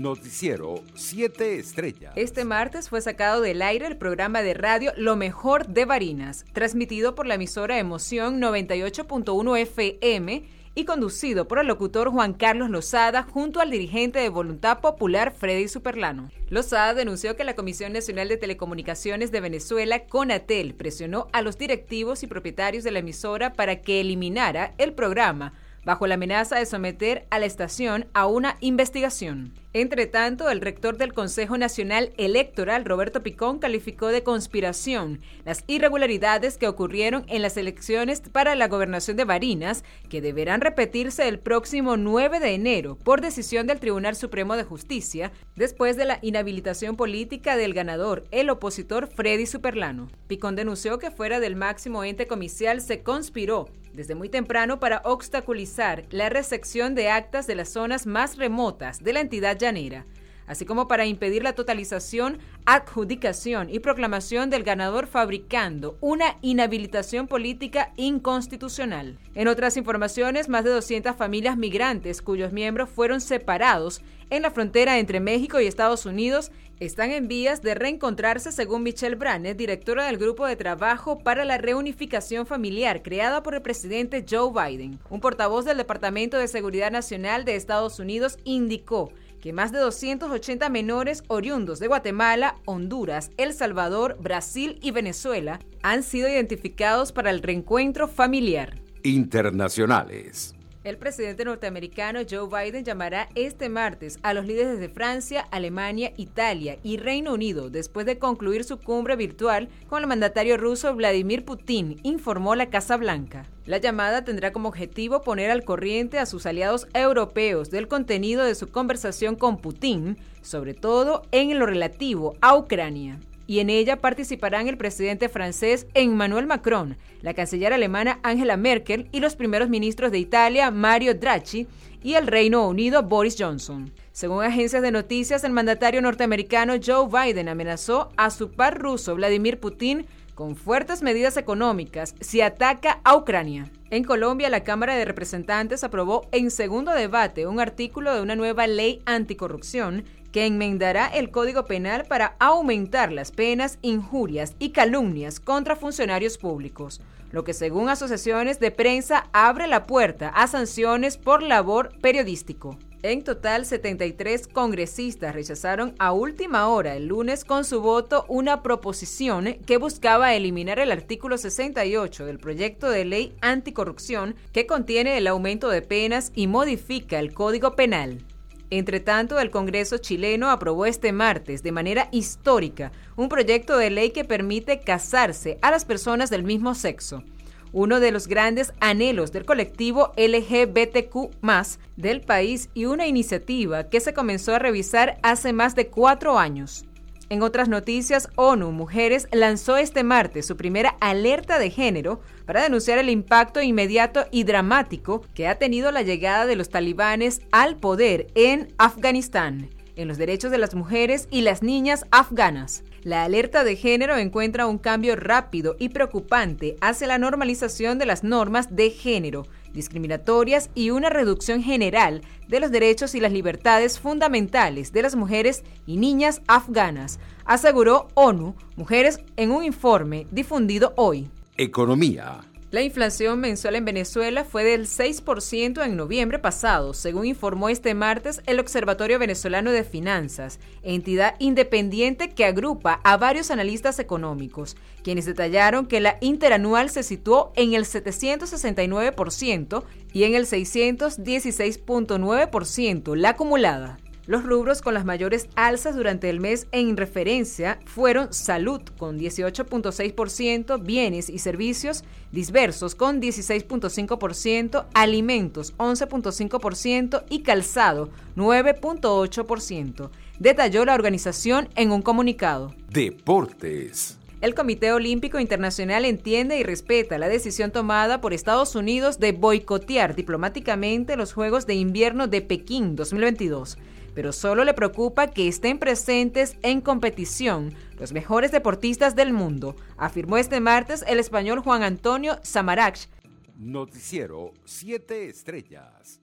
Noticiero 7 Estrellas. Este martes fue sacado del aire el programa de radio Lo Mejor de Barinas, transmitido por la emisora Emoción 98.1 FM y conducido por el locutor Juan Carlos Lozada junto al dirigente de Voluntad Popular Freddy Superlano. Lozada denunció que la Comisión Nacional de Telecomunicaciones de Venezuela, CONATEL, presionó a los directivos y propietarios de la emisora para que eliminara el programa bajo la amenaza de someter a la estación a una investigación. Entre tanto, el rector del Consejo Nacional Electoral, Roberto Picón, calificó de conspiración las irregularidades que ocurrieron en las elecciones para la gobernación de Barinas, que deberán repetirse el próximo 9 de enero por decisión del Tribunal Supremo de Justicia, después de la inhabilitación política del ganador, el opositor Freddy Superlano. Picón denunció que fuera del máximo ente comicial se conspiró desde muy temprano para obstaculizar la recepción de actas de las zonas más remotas de la entidad así como para impedir la totalización, adjudicación y proclamación del ganador fabricando una inhabilitación política inconstitucional. En otras informaciones, más de 200 familias migrantes cuyos miembros fueron separados en la frontera entre México y Estados Unidos están en vías de reencontrarse según Michelle Brandt, directora del Grupo de Trabajo para la Reunificación Familiar creada por el presidente Joe Biden. Un portavoz del Departamento de Seguridad Nacional de Estados Unidos indicó que más de 280 menores oriundos de Guatemala, Honduras, El Salvador, Brasil y Venezuela han sido identificados para el reencuentro familiar. Internacionales. El presidente norteamericano Joe Biden llamará este martes a los líderes de Francia, Alemania, Italia y Reino Unido después de concluir su cumbre virtual con el mandatario ruso Vladimir Putin, informó la Casa Blanca. La llamada tendrá como objetivo poner al corriente a sus aliados europeos del contenido de su conversación con Putin, sobre todo en lo relativo a Ucrania y en ella participarán el presidente francés Emmanuel Macron, la canciller alemana Angela Merkel y los primeros ministros de Italia Mario Draghi y el Reino Unido Boris Johnson. Según agencias de noticias, el mandatario norteamericano Joe Biden amenazó a su par ruso Vladimir Putin con fuertes medidas económicas si ataca a Ucrania. En Colombia, la Cámara de Representantes aprobó en segundo debate un artículo de una nueva ley anticorrupción que enmendará el Código Penal para aumentar las penas, injurias y calumnias contra funcionarios públicos, lo que según asociaciones de prensa abre la puerta a sanciones por labor periodístico. En total, 73 congresistas rechazaron a última hora el lunes con su voto una proposición que buscaba eliminar el artículo 68 del proyecto de ley anticorrupción que contiene el aumento de penas y modifica el Código Penal. Entre tanto, el Congreso chileno aprobó este martes, de manera histórica, un proyecto de ley que permite casarse a las personas del mismo sexo. Uno de los grandes anhelos del colectivo LGBTQ del país y una iniciativa que se comenzó a revisar hace más de cuatro años. En otras noticias, ONU Mujeres lanzó este martes su primera alerta de género para denunciar el impacto inmediato y dramático que ha tenido la llegada de los talibanes al poder en Afganistán, en los derechos de las mujeres y las niñas afganas. La alerta de género encuentra un cambio rápido y preocupante hacia la normalización de las normas de género, discriminatorias y una reducción general de los derechos y las libertades fundamentales de las mujeres y niñas afganas, aseguró ONU Mujeres en un informe difundido hoy. Economía. La inflación mensual en Venezuela fue del 6% en noviembre pasado, según informó este martes el Observatorio Venezolano de Finanzas, entidad independiente que agrupa a varios analistas económicos, quienes detallaron que la interanual se situó en el 769% y en el 616.9% la acumulada. Los rubros con las mayores alzas durante el mes en referencia fueron salud con 18.6%, bienes y servicios dispersos con 16.5%, alimentos 11.5% y calzado 9.8%, detalló la organización en un comunicado. Deportes. El Comité Olímpico Internacional entiende y respeta la decisión tomada por Estados Unidos de boicotear diplomáticamente los Juegos de Invierno de Pekín 2022, pero solo le preocupa que estén presentes en competición los mejores deportistas del mundo, afirmó este martes el español Juan Antonio Samarach. Noticiero 7 Estrellas.